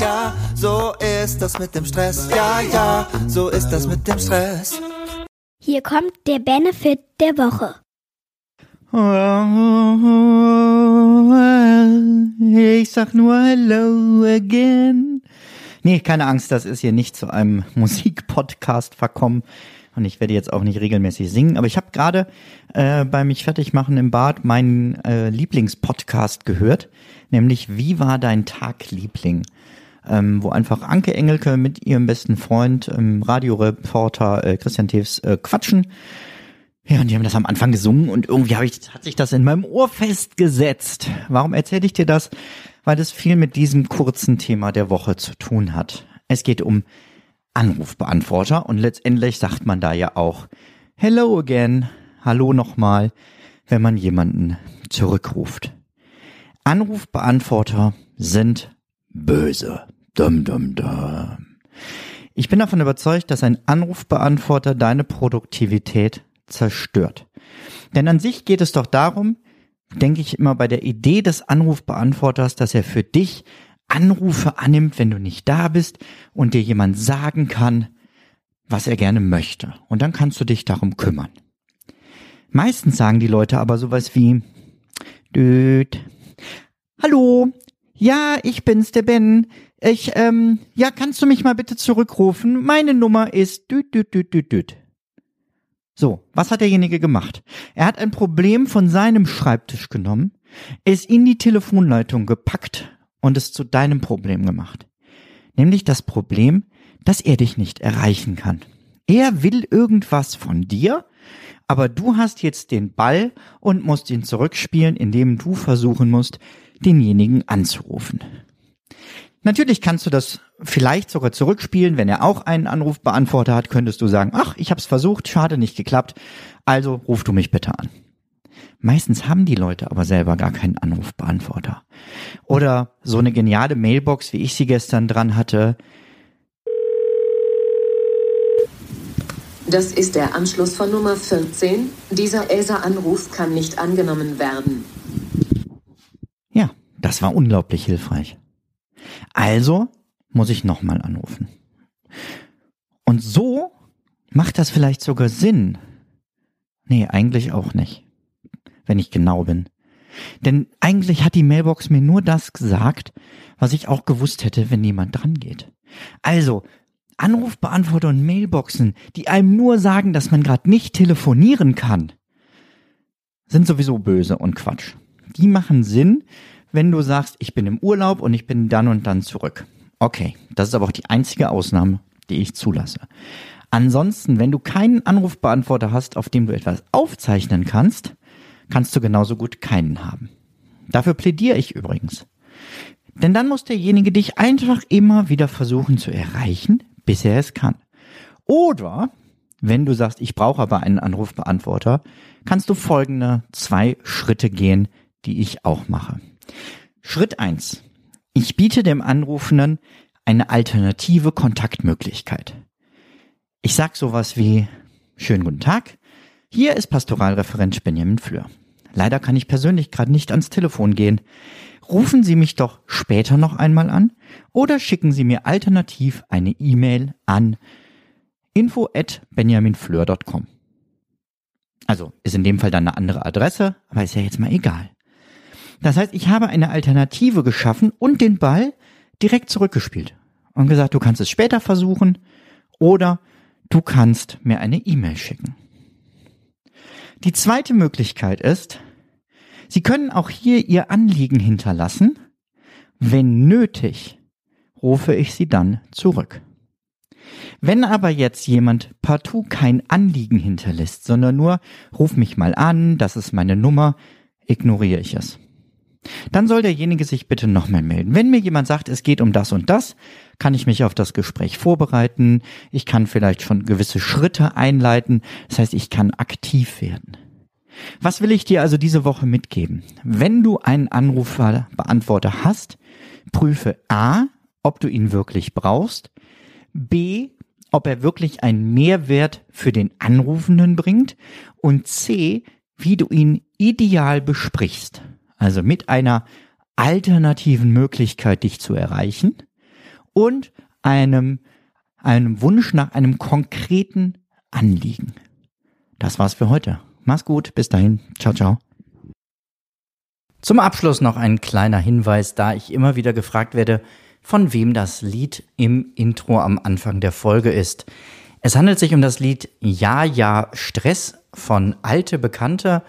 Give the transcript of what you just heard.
ja, so ist das mit dem Stress. Ja, ja, so ist das mit dem Stress. Hier kommt der Benefit der Woche. Ich sag nur Hello again. Nee, keine Angst, das ist hier nicht zu einem Musikpodcast verkommen. Und ich werde jetzt auch nicht regelmäßig singen, aber ich habe gerade äh, bei mich fertig machen im Bad meinen äh, Lieblingspodcast gehört, nämlich Wie war dein Tag, Liebling? Ähm, wo einfach Anke Engelke mit ihrem besten Freund, ähm, Radioreporter äh, Christian Tews äh, quatschen. Ja, und die haben das am Anfang gesungen und irgendwie hab ich, hat sich das in meinem Ohr festgesetzt. Warum erzähle ich dir das? Weil das viel mit diesem kurzen Thema der Woche zu tun hat. Es geht um Anrufbeantworter und letztendlich sagt man da ja auch Hello again, hallo nochmal, wenn man jemanden zurückruft. Anrufbeantworter sind böse. Dum, dum, dum. Ich bin davon überzeugt, dass ein Anrufbeantworter deine Produktivität zerstört. Denn an sich geht es doch darum, denke ich immer bei der Idee des Anrufbeantworters, dass er für dich Anrufe annimmt, wenn du nicht da bist und dir jemand sagen kann, was er gerne möchte. Und dann kannst du dich darum kümmern. Meistens sagen die Leute aber sowas wie, Düt, hallo, ja, ich bin's, der Ben. Ich, ähm, ja, kannst du mich mal bitte zurückrufen? Meine Nummer ist düt, düt, düt, düt, düt. So, was hat derjenige gemacht? Er hat ein Problem von seinem Schreibtisch genommen, es in die Telefonleitung gepackt und es zu deinem Problem gemacht. Nämlich das Problem, dass er dich nicht erreichen kann. Er will irgendwas von dir, aber du hast jetzt den Ball und musst ihn zurückspielen, indem du versuchen musst, denjenigen anzurufen. Natürlich kannst du das vielleicht sogar zurückspielen, wenn er auch einen Anrufbeantworter hat, könntest du sagen, ach, ich hab's versucht, schade nicht geklappt, also ruf du mich bitte an. Meistens haben die Leute aber selber gar keinen Anrufbeantworter. Oder so eine geniale Mailbox, wie ich sie gestern dran hatte. Das ist der Anschluss von Nummer 14. Dieser ESA-Anruf kann nicht angenommen werden. Ja, das war unglaublich hilfreich. Also muss ich nochmal anrufen. Und so macht das vielleicht sogar Sinn. Nee, eigentlich auch nicht wenn ich genau bin. Denn eigentlich hat die Mailbox mir nur das gesagt, was ich auch gewusst hätte, wenn jemand dran geht. Also, Anrufbeantworter und Mailboxen, die einem nur sagen, dass man gerade nicht telefonieren kann, sind sowieso böse und Quatsch. Die machen Sinn, wenn du sagst, ich bin im Urlaub und ich bin dann und dann zurück. Okay, das ist aber auch die einzige Ausnahme, die ich zulasse. Ansonsten, wenn du keinen Anrufbeantworter hast, auf dem du etwas aufzeichnen kannst, kannst du genauso gut keinen haben. Dafür plädiere ich übrigens. Denn dann muss derjenige dich einfach immer wieder versuchen zu erreichen, bis er es kann. Oder, wenn du sagst, ich brauche aber einen Anrufbeantworter, kannst du folgende zwei Schritte gehen, die ich auch mache. Schritt eins: Ich biete dem Anrufenden eine alternative Kontaktmöglichkeit. Ich sag sowas wie, schönen guten Tag, hier ist Pastoralreferent Benjamin Fleur. Leider kann ich persönlich gerade nicht ans Telefon gehen. Rufen Sie mich doch später noch einmal an oder schicken Sie mir alternativ eine E-Mail an info at benjaminfleur.com. Also ist in dem Fall dann eine andere Adresse, aber ist ja jetzt mal egal. Das heißt, ich habe eine Alternative geschaffen und den Ball direkt zurückgespielt und gesagt, du kannst es später versuchen oder du kannst mir eine E-Mail schicken. Die zweite Möglichkeit ist, Sie können auch hier Ihr Anliegen hinterlassen. Wenn nötig, rufe ich Sie dann zurück. Wenn aber jetzt jemand partout kein Anliegen hinterlässt, sondern nur ruf mich mal an, das ist meine Nummer, ignoriere ich es. Dann soll derjenige sich bitte nochmal melden. Wenn mir jemand sagt, es geht um das und das, kann ich mich auf das Gespräch vorbereiten. Ich kann vielleicht schon gewisse Schritte einleiten. Das heißt, ich kann aktiv werden. Was will ich dir also diese Woche mitgeben? Wenn du einen Anrufbeantworter hast, prüfe A, ob du ihn wirklich brauchst, B, ob er wirklich einen Mehrwert für den Anrufenden bringt und C, wie du ihn ideal besprichst. Also mit einer alternativen Möglichkeit, dich zu erreichen und einem, einem Wunsch nach einem konkreten Anliegen. Das war's für heute. Mach's gut, bis dahin. Ciao, ciao. Zum Abschluss noch ein kleiner Hinweis, da ich immer wieder gefragt werde, von wem das Lied im Intro am Anfang der Folge ist. Es handelt sich um das Lied Ja, ja, Stress von Alte Bekannte